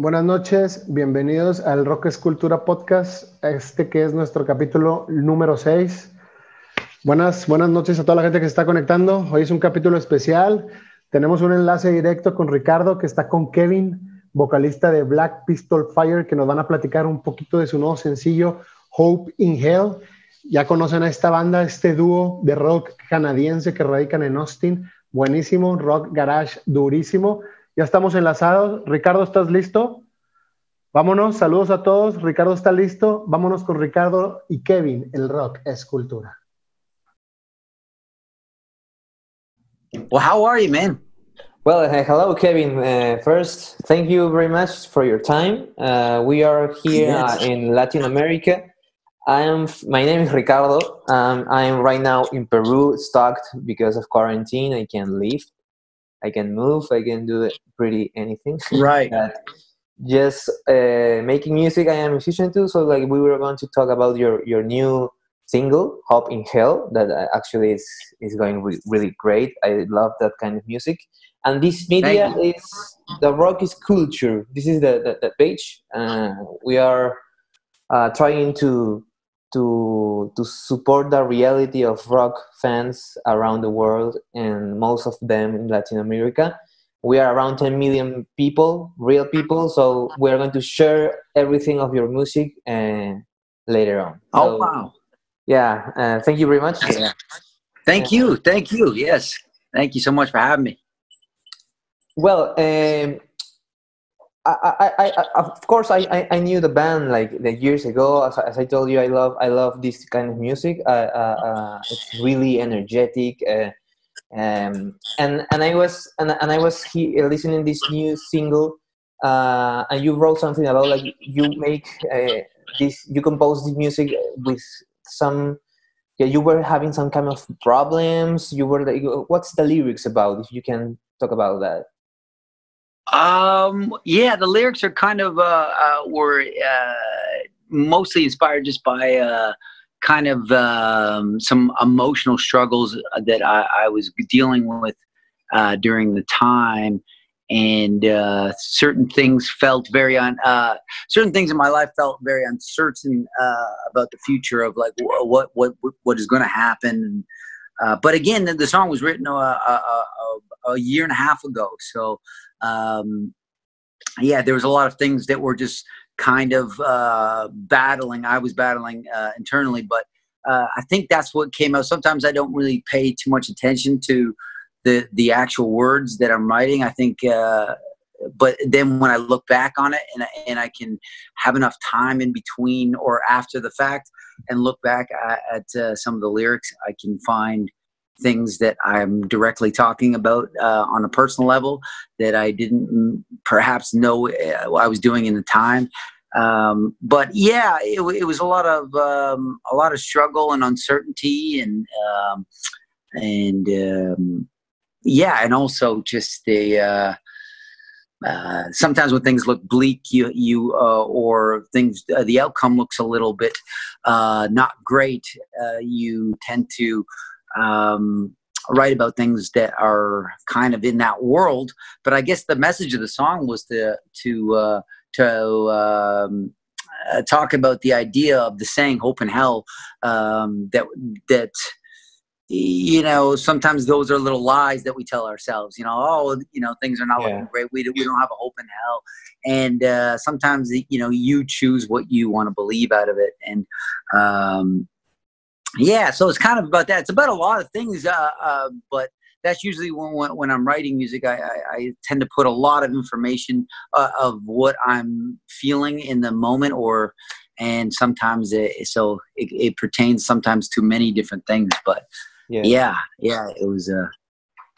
Buenas noches, bienvenidos al Rock Escultura Podcast, este que es nuestro capítulo número 6. Buenas, buenas noches a toda la gente que se está conectando. Hoy es un capítulo especial. Tenemos un enlace directo con Ricardo que está con Kevin, vocalista de Black Pistol Fire, que nos van a platicar un poquito de su nuevo sencillo Hope in Hell. Ya conocen a esta banda, este dúo de rock canadiense que radican en Austin. Buenísimo, rock garage durísimo. Ya estamos enlazados. Ricardo, ¿estás listo? Vámonos, saludos a todos. Ricardo está listo. Vámonos con Ricardo y Kevin. El rock es cultura. Well, how are you, man? Well, uh, hello, Kevin. Uh, first, thank you very much for your time. Uh, we are here yes. in Latin America. I am. My name is Ricardo. Um, I am right now in Peru, stuck because of quarantine. I can leave. I can move. I can do pretty anything. Right. just uh, making music. I am a musician too. So like we were going to talk about your your new single, "Hop in Hell," that uh, actually is is going re- really great. I love that kind of music. And this media is the rock is culture. This is the the, the page. Uh, we are uh, trying to to to support the reality of rock fans around the world and most of them in Latin America. We are around 10 million people, real people, so we are going to share everything of your music and later on. Oh wow! Yeah, uh, thank you very much. Yeah. Thank you, thank you. Yes, thank you so much for having me. Well, um, I, I, I, of course, I, I, knew the band like, years ago. As, as, I told you, I love, I love this kind of music. Uh, uh, uh, it's really energetic, uh, um, and and I was and, and I was he, listening this new single, uh, and you wrote something about like you make uh, this, you compose this music with some. Yeah, you were having some kind of problems. You were like, what's the lyrics about? If you can talk about that. Um, yeah, the lyrics are kind of uh, uh were uh, mostly inspired just by uh, kind of um, some emotional struggles that I, I was dealing with uh, during the time, and uh, certain things felt very. Uh, certain things in my life felt very uncertain uh, about the future of like what what what is going to happen. Uh, but again, the, the, song was written a, year and a half ago, so um, yeah, there was a lot of things that were just kind of uh, battling. I was battling uh, internally, but uh, I think that's what came out. Sometimes I don't really pay too much attention to the the actual words that I'm writing. I think, uh, but then when I look back on it and and I can have enough time in between or after the fact and look back at, at uh, some of the lyrics, I can find things that I'm directly talking about uh, on a personal level that I didn't perhaps know uh, I was doing in the time. Um, but yeah, it, it, was a lot of um, a lot of struggle and uncertainty, and um, and um, yeah, and also just the. Uh, uh, sometimes when things look bleak, you you uh, or things uh, the outcome looks a little bit uh, not great. Uh, you tend to um, write about things that are kind of in that world. But I guess the message of the song was to to uh, to um, uh, talk about the idea of the saying "hope in hell." Um, that that you know sometimes those are little lies that we tell ourselves you know oh you know things are not yeah. looking great we, we don't have a hope in hell and uh, sometimes you know you choose what you want to believe out of it and um, yeah so it's kind of about that. It's about a lot of things uh, uh, but that's usually when, when, when i'm writing music I, I, I, tend to put a lot of information uh, of what i'm feeling in the moment or and sometimes it so it, it pertains sometimes to many different things but yeah. yeah, yeah it was a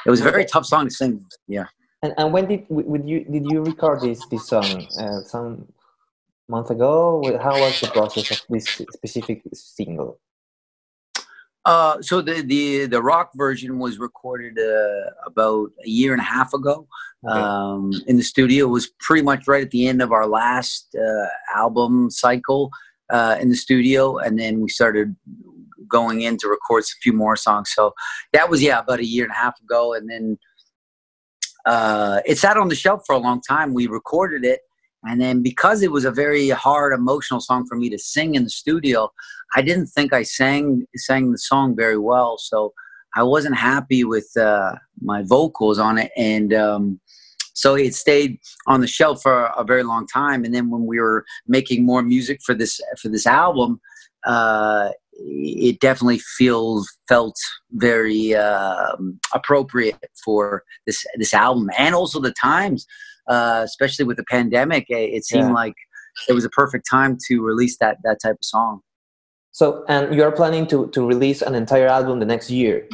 it was a very tough song to sing yeah. And, and when did would you did you record this this song uh, some month ago? How was the process of this specific single uh, so the, the the rock version was recorded uh, about a year and a half ago okay. um, in the studio. It was pretty much right at the end of our last uh, album cycle uh, in the studio, and then we started going in to record a few more songs. So that was yeah about a year and a half ago, and then uh, it sat on the shelf for a long time. We recorded it, and then because it was a very hard emotional song for me to sing in the studio, I didn't think I sang sang the song very well. So I wasn't happy with uh, my vocals on it, and um, so it stayed on the shelf for a very long time. And then when we were making more music for this for this album, uh, it definitely feels felt very uh, appropriate for this this album, and also the times uh, especially with the pandemic, it, it seemed yeah. like it was a perfect time to release that that type of song. So, and you're planning to to release an entire album the next year.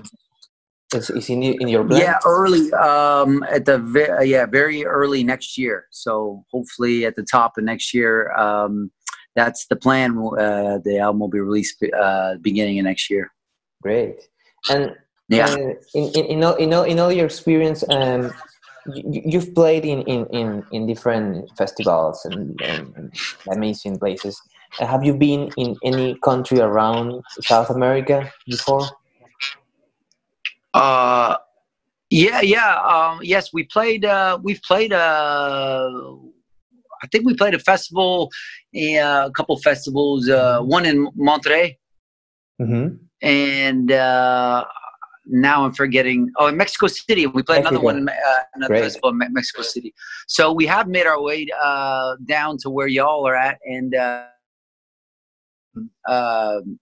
Is, is in, in your plan? Yeah, early. Um, at the ve- yeah, very early next year. So hopefully at the top of next year. Um, that's the plan. Uh, the album will be released uh, beginning of next year. Great. And yeah, uh, in, in, in, all, in, all, in all your experience, um, you've played in, in, in, in different festivals and, and, amazing places. Have you been in any country around South America before? Uh, yeah, yeah. Um, yes, we played. Uh, we've played. Uh, I think we played a festival, uh, a couple festivals. Uh, one in Monterrey, mm-hmm. and uh, now I'm forgetting. Oh, in Mexico City, we played another one, uh, another Great. festival in Mexico City. So we have made our way uh, down to where y'all are at, and uh, um,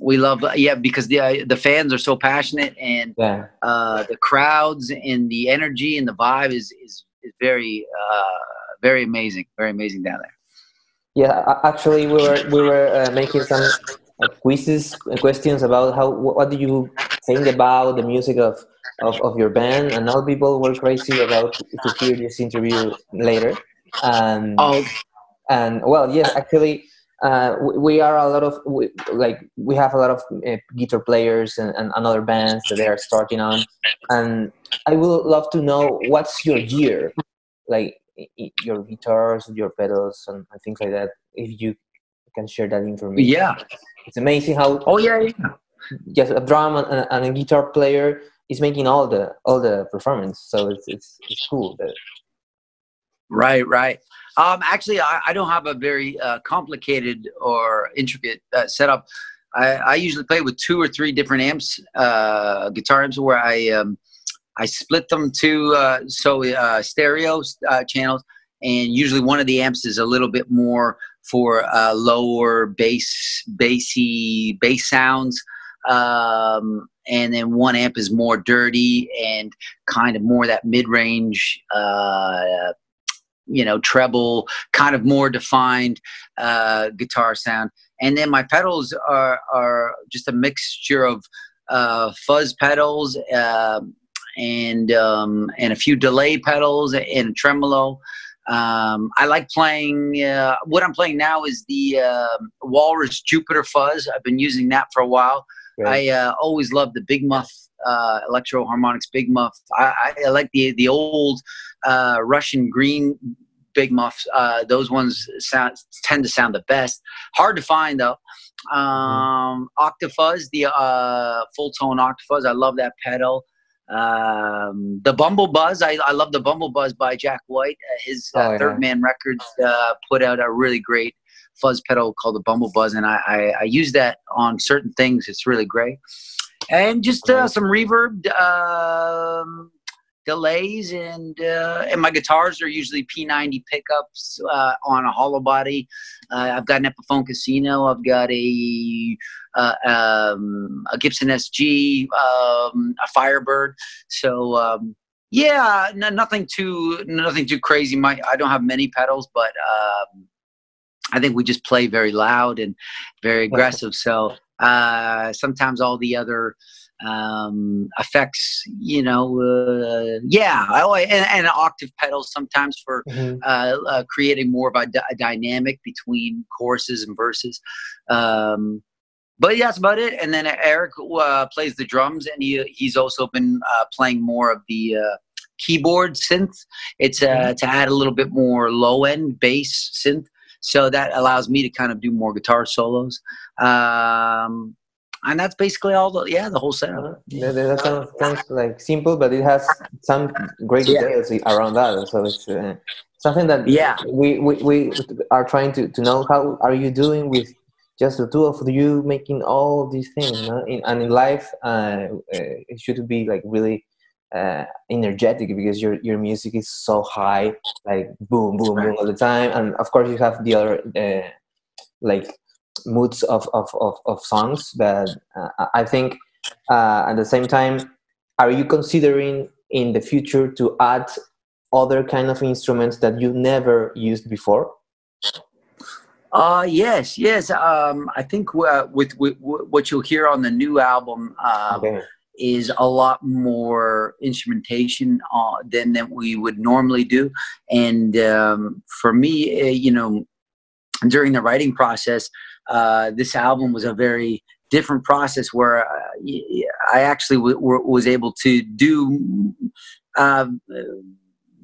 we love, yeah, because the uh, the fans are so passionate, and yeah. Uh, the crowds and the energy and the vibe is is, is very uh, very amazing, very amazing down there. Yeah, actually, we were we were making some quizzes questions about how what do you think about the music of, of, of your band? And all people were crazy about to hear this interview later. And oh. and well yes actually uh, we, we, are a lot of we, like we have a lot of uh, guitar players and, and, and other bands that they are starting on. And i would love to know what's your gear like your guitars your pedals and, and things like that. If you can share that information yeah it's amazing how oh yeah, yeah just a drum and, and, a guitar player is making all the all the performance. So it's it's, it's cool. That... Right, right. Um, actually, I, I don't have a very uh, complicated or intricate uh, setup. I, I usually play with two or three different amps, uh, guitar amps, where I um, I split them to uh, so uh, stereo uh, channels, and usually one of the amps is a little bit more for uh, lower bass, bassy bass sounds. Um, and then one amp is more dirty and kind of more that mid-range uh, you know treble kind of more defined uh, guitar sound. And then my pedals are, are just a mixture of uh, fuzz pedals uh, and um, and a few delay pedals and tremolo um, I like playing. Uh, what I'm playing now is the uh, Walrus Jupiter Fuzz. I've been using that for a while. Right. I uh, always love the Big Muff uh, Electro-Harmonix Big Muff. I, I, like the the old uh, Russian green Big Muffs. Uh, those ones sound, tend to sound the best. Hard to find though. Mm-hmm. Um. Octafuzz, the uh, Fulltone Octafuzz. I love that pedal. Um, the Bumble Buzz, I, I love the Bumble Buzz by Jack White. Uh, his uh, oh, yeah. Third Man Records uh, put out a really great fuzz pedal called the Bumble Buzz, and I, I, I use that on certain things. It's really great, and just uh, some reverb. Um, delays and uh, and my guitars are usually P90 pickups uh, on a hollow body. Uh, I've got an Epiphone Casino. I've got a uh, um, a Gibson SG, um, a Firebird. So um, yeah, nothing too nothing too crazy. My I don't have many pedals, but um, I think we just play very loud and very aggressive. So uh, sometimes all the other um, effects, you know, uh, yeah, I, and, and octave pedals sometimes for mm-hmm. uh, uh, creating more of a, a, dynamic between choruses and verses. Um, but yeah, that's about it. And then Eric uh, plays the drums, and he he's also been uh, playing more of the uh, keyboard synth. It's mm-hmm. to add a little bit more low end bass synth. So that allows me to kind of do more guitar solos. Um, and that's basically all the yeah the whole setup. Uh, that, that sounds, sounds, like simple, but it has some great details yeah. around that. So it's uh, something that yeah we, we, we are trying to, to know how are you doing with just the two of you making all these things no? in, and in life uh, uh, it should be like really uh, energetic because your your music is so high like boom boom right. boom all the time and of course you have the other uh, like moods of, of, of, of songs but uh, i think uh, at the same time are you considering in the future to add other kind of instruments that you never used before uh, yes, yes. Um, I think uh, with, with, with, what you'll hear on the new album uh, okay. is a lot more instrumentation uh, than that we would normally do. And um, for me, uh, you know, during the writing process, uh, this album was a very different process where I actually w- was able to do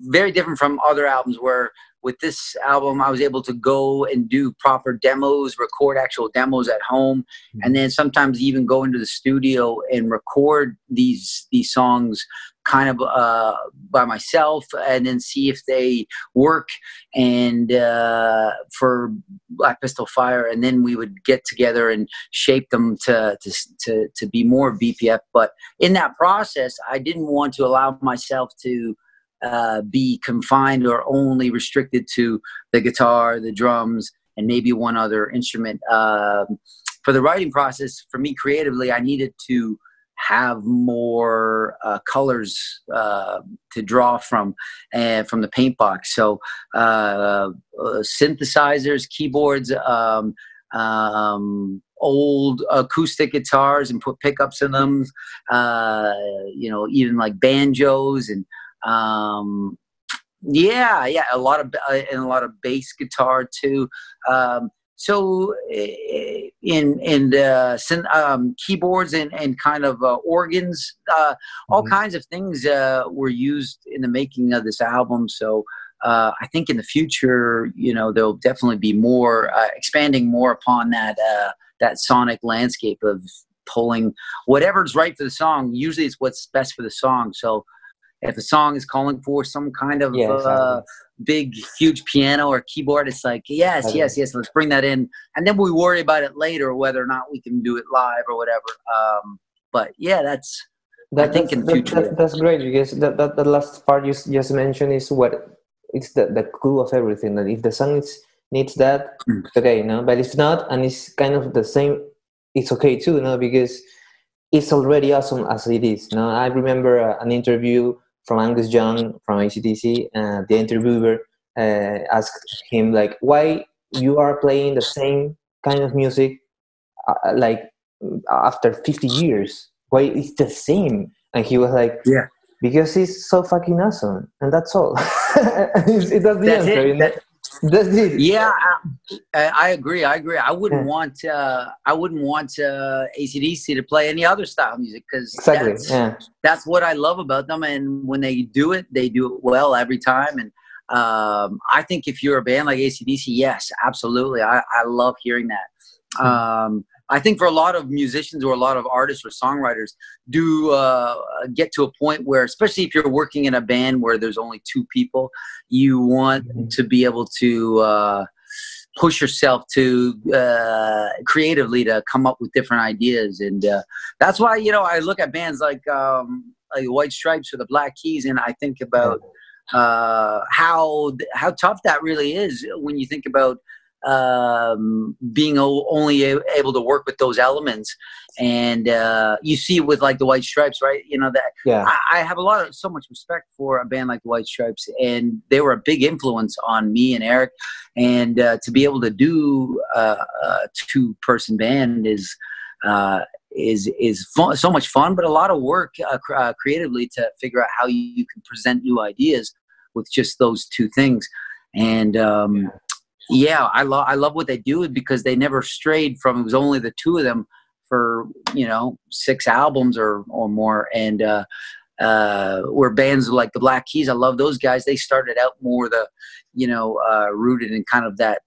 very different from other albums where with this album, I was able to go and do proper demos, record actual demos at home, mm-hmm. and then sometimes even go into the studio and record these these songs kind of uh, by myself, and then see if they work. And uh, for Black Pistol Fire, and then we would get together and shape them to to to, to be more BPF. But in that process, I didn't want to allow myself to uh, be confined or only restricted to the guitar, the drums, and maybe one other instrument. Um, for the writing process, for me creatively, I needed to have more uh, colors uh, to draw from and from the paint box. So uh, synthesizers, keyboards, um, um, old acoustic guitars, and put pickups in them. Uh, you know, even like banjos and um, yeah, yeah, a lot of uh, and a lot of bass guitar too. Um, so eh, in in uh, um, keyboards and, and kind of uh, organs, uh, all mm-hmm. kinds of things uh, were used in the making of this album. So uh, I think in the future, you know, there'll definitely be more uh, expanding more upon that that sonic landscape of pulling whatever's right for the song. Usually, it's what's best for the song. So if a song is calling for some kind of yeah, uh, big, huge piano or keyboard, it's like, yes, yes, yes, let's bring that in. And then we worry about it later, whether or not we can do it live or whatever. Um, but yeah, that's, that, I think in the future. That, that's great because that, that, the last part you just mentioned is what it's the, the clue of everything. That if the song is, needs that, mm. okay, you know, but if not, and it's kind of the same, it's okay too, you know, because it's already awesome as it is. You know, I remember uh, an interview from Angus Young from AC/DC, and the interviewer uh, asked him like, "Why you are playing the same kind of music uh, uh like after 50 years? Why it's the same?" And he was like, "Yeah." Because it's so fucking awesome, and that's all. that's the that's answer. It. That, that's it. Yeah, I, I, agree. I agree. I wouldn't yeah. want uh, I wouldn't want uh, AC/DC to play any other style music because exactly. That's, yeah. that's what I love about them. And when they do it, they do it well every time. And um, I think if you're a band like AC/DC, yes, absolutely. I, I love hearing that. Hmm. Um, I think for a lot of musicians or a lot of artists or songwriters do uh, get to a point where, especially if you're working in a band where there's only two people, you want mm-hmm. to be able to uh, push yourself to uh, creatively to come up with different ideas, and uh, that's why you know I look at bands like um, like White Stripes or the Black Keys, and I think about uh, how how tough that really is when you think about um, being only able to work with those elements. And uh, you see with like the White Stripes, right? You know that. Yeah. I, I, have a lot of so much respect for a band like the White Stripes, and they were a big influence on me and Eric. And uh, to be able to do uh, a two-person band is. Uh, is is fun, so much fun, but a lot of work uh, cr- uh, creatively to figure out how you, you, can present new ideas with just those two things. And um, yeah, I love I love what they do because they never strayed from. It was only the two of them for you know six albums or or more, and uh, uh, where bands like the Black Keys, I love those guys. They started out more the you know uh, rooted in kind of that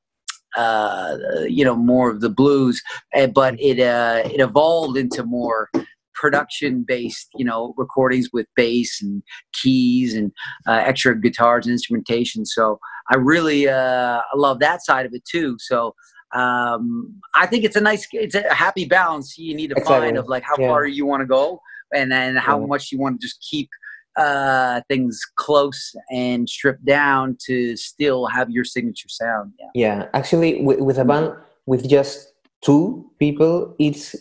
uh, you know more of the blues, uh, but it uh, it evolved into more production based you know recordings with bass and keys and uh, extra guitars and instrumentation. So I really uh, love that side of it too. So um, I think it's a nice, it's a happy balance you need to exactly. find of like how yeah. far you want to go and then how yeah. much you want to just keep uh, things close and stripped down to still have your signature sound. Yeah, yeah. actually, with, with a band with just two people, it's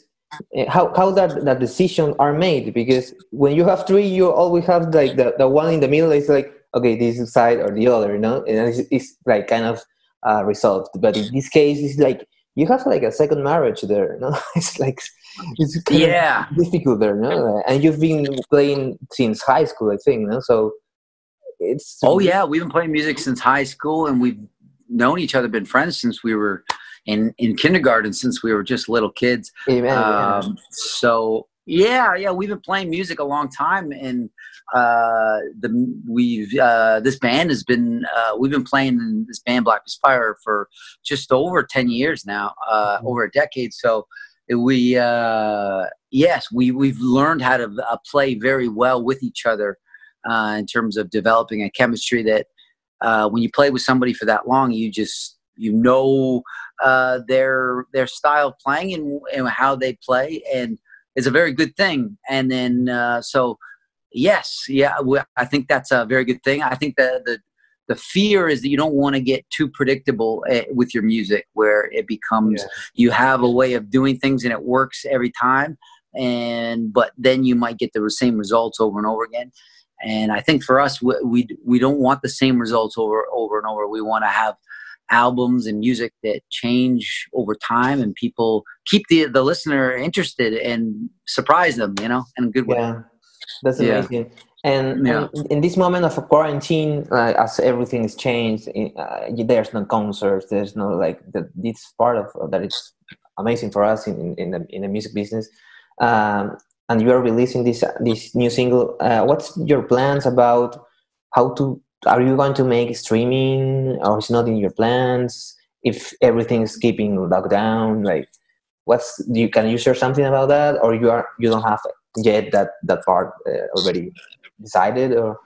eh, how how that that decision are made because when you have three, you always have like the, the one in the middle is like okay, this side or the other, you know, and it's, it's like kind of uh, resolved. But in this case, it's like you have like a second marriage there. No, it's like it's yeah difficult there. No, and you've been playing since high school, I think. No, so it's oh yeah, we've been playing music since high school, and we've known each other, been friends since we were in in kindergarten, since we were just little kids. Amen. Um, so yeah, yeah, we've been playing music a long time, and uh, the we've uh, this band has been uh, we've been playing in this band Black as Fire for just over ten years now, uh, mm-hmm. over a decade. So we uh, yes, we we've learned how to uh, play very well with each other in terms of developing a chemistry that uh, when you play with somebody for that long, you just you know uh, their their style of playing and, and how they play and is a very good thing. And then uh, so yes, yeah, I think that's a very good thing. I think that the the fear is that you don't want to get too predictable uh, with your music, where it becomes yeah. you have a way of doing things and it works every time, and but then you might get the same results over and over again. And I think for us, we we, we don't want the same results over over and over. We want to have albums and music that change over time and people keep the the listener interested and surprise them you know in a good way yeah that's amazing yeah. And, yeah. and, in this moment of quarantine uh, as everything is changed uh, there's no concerts there's no like the, this part of that is amazing for us in, in, the, in the music business um, and you are releasing this this new single uh, what's your plans about how to are you going to make streaming or is not in your plans if everything is keeping lockdown like what's do you can you share something about that or you are you don't have yet that that part uh, already decided or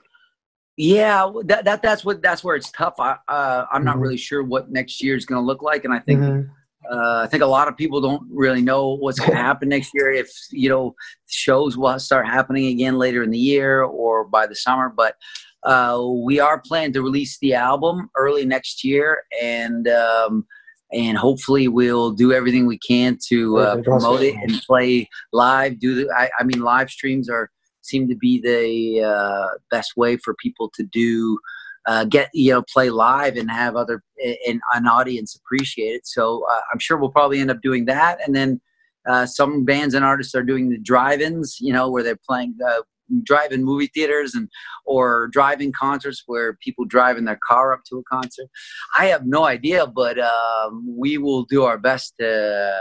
yeah that, that that's what that's where it's tough i uh, i'm not mm-hmm. really sure what next year is going to look like and i think mm-hmm. uh, I think a lot of people don't really know what's going to happen next year. If you know shows will start happening again later in the year or by the summer, but uh, we are planning to release the album early next year, and um, and hopefully we'll do everything we can to uh, promote it and play live. Do the I, I, mean live streams are seem to be the uh, best way for people to do. Uh, get you know play live and have other and an audience appreciate it so uh, i'm sure we'll probably end up doing that and then uh, some bands and artists are doing the drive-ins you know where they're playing drive-in movie theaters and or drive-in concerts where people drive in their car up to a concert. I have no idea, but um, we will do our best to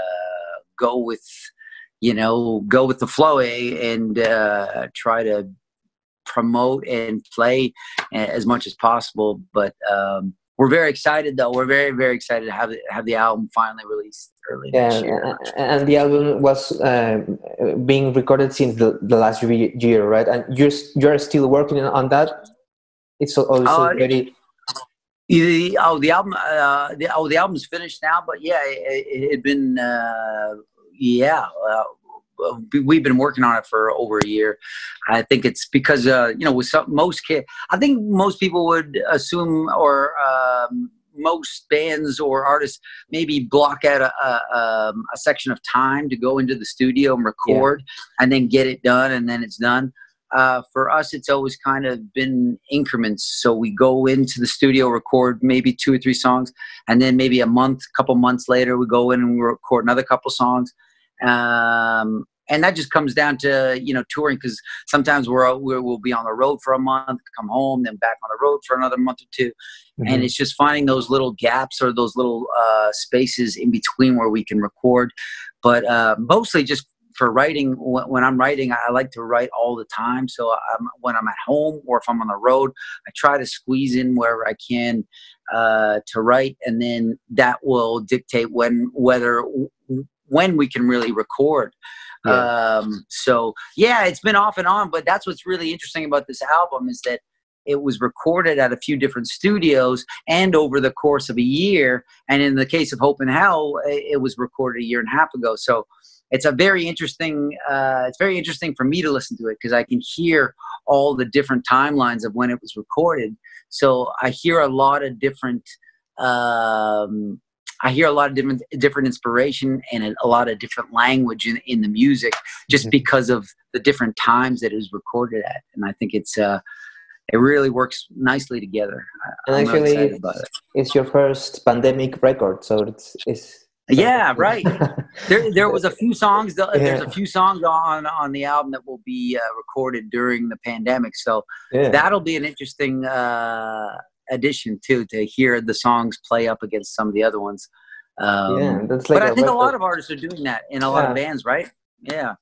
go with you know go with the flow eh, and uh, try to promote and play as much as possible. But um, we're very excited though. We're very very excited to have have the album finally released early yeah, next year. And the album was uh, being recorded since the, the last year, right? And you're you're still working on that. It's also uh, very. The, oh, the album. Uh, the, oh, the album's finished now. But yeah, it, it had been. Uh, yeah, uh, we've been working on it for over a year. I think it's because uh, you know with some, most kids, I think most people would assume or um, most bands or artists maybe block out a, a, um, a, section of time to go into the studio and record yeah. and then get it done and then it's done. Uh, for us, it's always kind of been increments. So we go into the studio, record maybe two or three songs, and then maybe a month, couple months later, we go in and we record another couple songs um, and that just comes down to you know touring because sometimes we're, we will be on the road for a month come home then back on the road for another month or 2 mm-hmm. and it's just finding those little gaps or those little uh, spaces in between where we can record. But uh, mostly just for writing when i'm writing i like to write all the time. So I'm, when i'm at home or if i'm on the road i try to squeeze in wherever i can uh, to write. And then that will dictate when whether when we can really record yeah. um, so yeah it's been off and on but that's what's really interesting about this album is that it was recorded at a few different studios and over the course of a year. And in the case of Hope in Hell, it was recorded a year and a half ago. So it's a very interesting. Uh, it's very interesting for me to listen to it because I can hear all the different timelines of when it was recorded. So I hear a lot of different. Um, I hear a lot of different different inspiration and a lot of different language in, in the music just mm-hmm. because of the different times that it was recorded at. And I think it's uh, it really works nicely together. And I'm actually, it. it's your first pandemic record, so it's it's. Yeah, right. there, there was a few songs. There's yeah. a few songs on on the album that will be uh, recorded during the pandemic, so yeah. that'll be an interesting uh, addition too to hear the songs play up against some of the other ones. Um, yeah, that's like but I think a lot of artists are doing that in a lot yeah. of bands, right? Yeah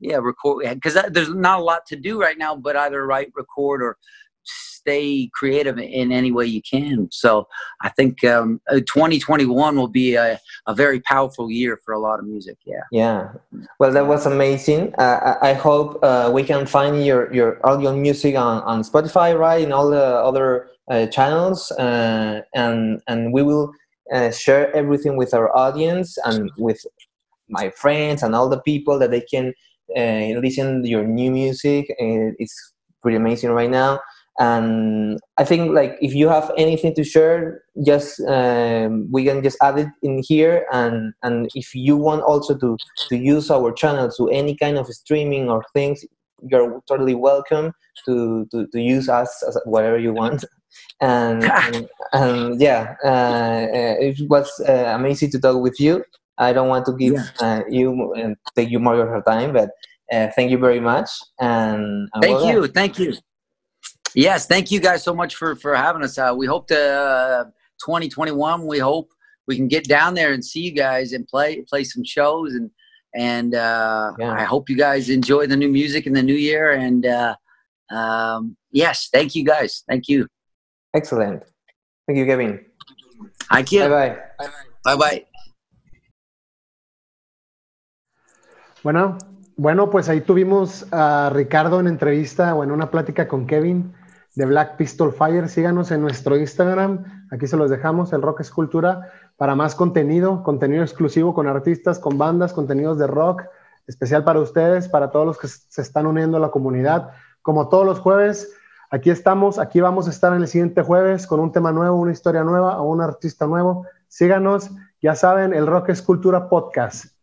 yeah record because there's not a lot to do right now but either write record or stay creative in any way you can so i think um, uh, 2021 will be a, a very powerful year for a lot of music yeah yeah well that was amazing uh, i hope uh, we can find your your all your music on, on spotify right and all the other channels uh, and and we will uh, share everything with our audience and with my friends and all the people that they can uh, listen to your new music. Uh, it's pretty amazing right now. And I think like if you have anything to share, just um, we can just add it in here. And and if you want also to to use our channel to any kind of streaming or things, you're totally welcome to to, to use us as whatever you want. And, and, and, yeah, uh, uh, it was uh, amazing to talk with you. I don't want to give yeah. uh, you and take you more of your time, but uh, thank you very much. And, and thank you, thank you. Yes, thank you guys so much for for having us. Uh, we hope to uh, 2021. We hope we can get down there and see you guys and play play some shows and and uh, yeah. I hope you guys enjoy the new music in the new year. And uh, um, yes, thank you guys. Thank you. Excellent. Thank you, Kevin. Thank you. Bye bye. Bye bye. Bueno, bueno, pues ahí tuvimos a Ricardo en entrevista o en una plática con Kevin de Black Pistol Fire. Síganos en nuestro Instagram, aquí se los dejamos, el Rock Escultura, para más contenido, contenido exclusivo con artistas, con bandas, contenidos de rock, especial para ustedes, para todos los que se están uniendo a la comunidad. Como todos los jueves, aquí estamos, aquí vamos a estar en el siguiente jueves con un tema nuevo, una historia nueva o un artista nuevo. Síganos, ya saben, el Rock Escultura Podcast.